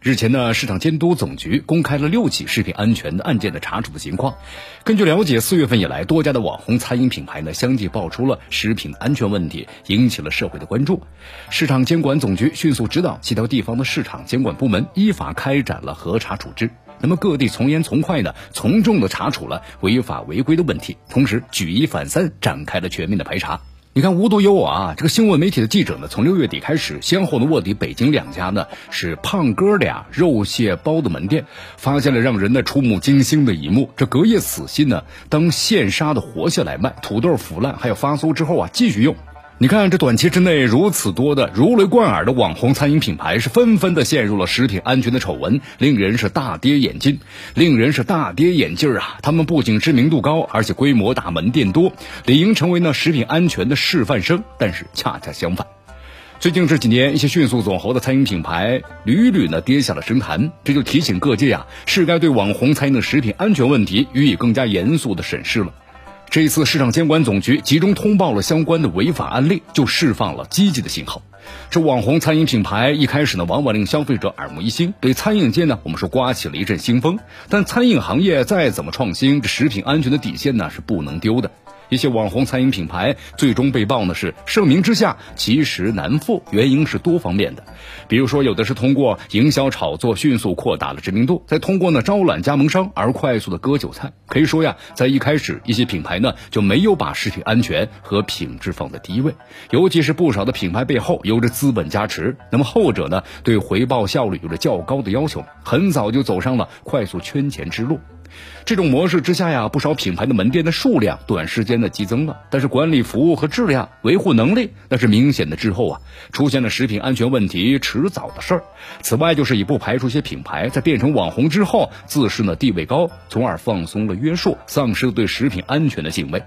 日前呢，市场监督总局公开了六起食品安全案件的查处的情况。根据了解，四月份以来，多家的网红餐饮品牌呢相继爆出了食品安全问题，引起了社会的关注。市场监管总局迅速指导其他地方的市场监管部门依法开展了核查处置。那么各地从严从快呢，从重的查处了违法违规的问题，同时举一反三，展开了全面的排查。你看，无独有偶啊，这个新闻媒体的记者呢，从六月底开始，先后呢卧底北京两家呢是胖哥俩肉蟹包的门店，发现了让人呢触目惊心的一幕：这隔夜死蟹呢，当现杀的活蟹来卖，土豆腐烂还有发馊之后啊，继续用。你看，这短期之内如此多的如雷贯耳的网红餐饮品牌，是纷纷的陷入了食品安全的丑闻，令人是大跌眼镜，令人是大跌眼镜啊！他们不仅知名度高，而且规模大，门店多，理应成为呢食品安全的示范生。但是恰恰相反，最近这几年，一些迅速走红的餐饮品牌屡屡呢跌下了神坛，这就提醒各界啊，是该对网红餐饮的食品安全问题予以更加严肃的审视了。这一次，市场监管总局集中通报了相关的违法案例，就释放了积极的信号。这网红餐饮品牌一开始呢，往往令消费者耳目一新，给餐饮界呢，我们说刮起了一阵新风。但餐饮行业再怎么创新，这食品安全的底线呢，是不能丢的。一些网红餐饮品牌最终被曝呢是盛名之下其实难副，原因是多方面的。比如说，有的是通过营销炒作迅速扩大了知名度，再通过呢招揽加盟商而快速的割韭菜。可以说呀，在一开始，一些品牌呢就没有把食品安全和品质放在第一位，尤其是不少的品牌背后有着资本加持，那么后者呢对回报效率有着较高的要求，很早就走上了快速圈钱之路。这种模式之下呀，不少品牌的门店的数量短时间的激增了，但是管理服务和质量维护能力那是明显的滞后啊，出现了食品安全问题，迟早的事儿。此外，就是也不排除一些品牌在变成网红之后，自视呢地位高，从而放松了约束，丧失了对食品安全的敬畏。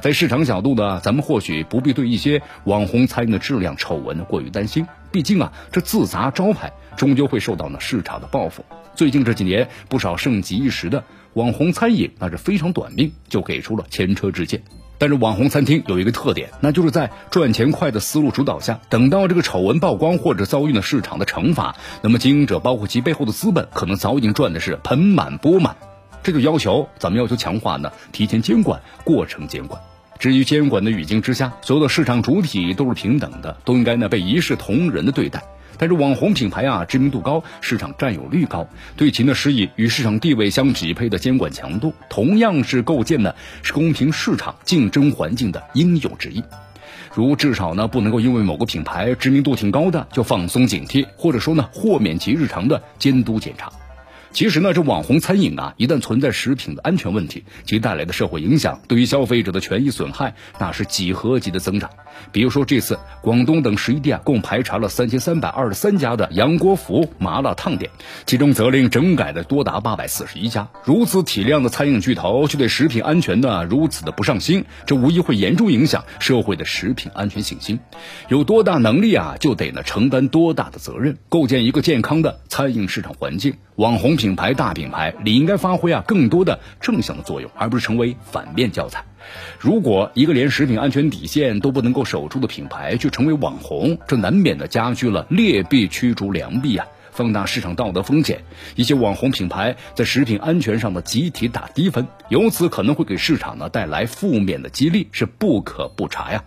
在市场角度呢，咱们或许不必对一些网红餐饮的质量丑闻过于担心，毕竟啊，这自砸招牌终究会受到呢市场的报复。最近这几年，不少盛极一时的网红餐饮那是非常短命，就给出了前车之鉴。但是网红餐厅有一个特点，那就是在赚钱快的思路主导下，等到这个丑闻曝光或者遭遇了市场的惩罚，那么经营者包括其背后的资本，可能早已经赚的是盆满钵满。这就要求咱们要求强化呢，提前监管，过程监管。至于监管的语境之下，所有的市场主体都是平等的，都应该呢被一视同仁的对待。但是网红品牌啊，知名度高，市场占有率高，对其呢施以与市场地位相匹配的监管强度，同样是构建呢是公平市场竞争环境的应有之义。如至少呢不能够因为某个品牌知名度挺高的就放松警惕，或者说呢豁免其日常的监督检查。其实呢，这网红餐饮啊，一旦存在食品的安全问题，其带来的社会影响，对于消费者的权益损害，那是几何级的增长。比如说这次广东等十一地啊，共排查了三千三百二十三家的杨国福麻辣烫店，其中责令整改的多达八百四十一家。如此体量的餐饮巨头，却对食品安全呢如此的不上心，这无疑会严重影响社会的食品安全信心。有多大能力啊，就得呢承担多大的责任，构建一个健康的餐饮市场环境。网红品牌、大品牌理应该发挥啊更多的正向的作用，而不是成为反面教材。如果一个连食品安全底线都不能够守住的品牌，却成为网红，这难免的加剧了劣币驱逐良币啊，放大市场道德风险。一些网红品牌在食品安全上的集体打低分，由此可能会给市场呢带来负面的激励，是不可不查呀。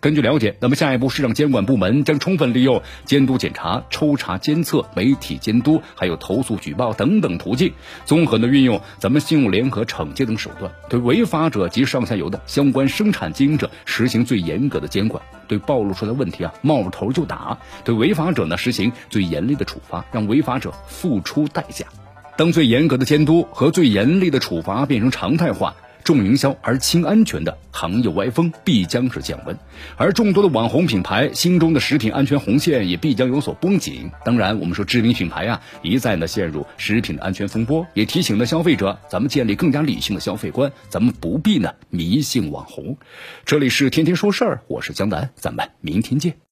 根据了解，那么下一步市场监管部门将充分利用监督检查、抽查监测、媒体监督，还有投诉举报等等途径，综合的运用咱们信用联合惩戒等手段，对违法者及上下游的相关生产经营者实行最严格的监管，对暴露出来问题啊冒头就打，对违法者呢实行最严厉的处罚，让违法者付出代价。当最严格的监督和最严厉的处罚变成常态化。重营销而轻安全的行业歪风必将是降温，而众多的网红品牌心中的食品安全红线也必将有所绷紧。当然，我们说知名品牌啊一再呢陷入食品的安全风波，也提醒了消费者，咱们建立更加理性的消费观，咱们不必呢迷信网红。这里是天天说事儿，我是江南，咱们明天见。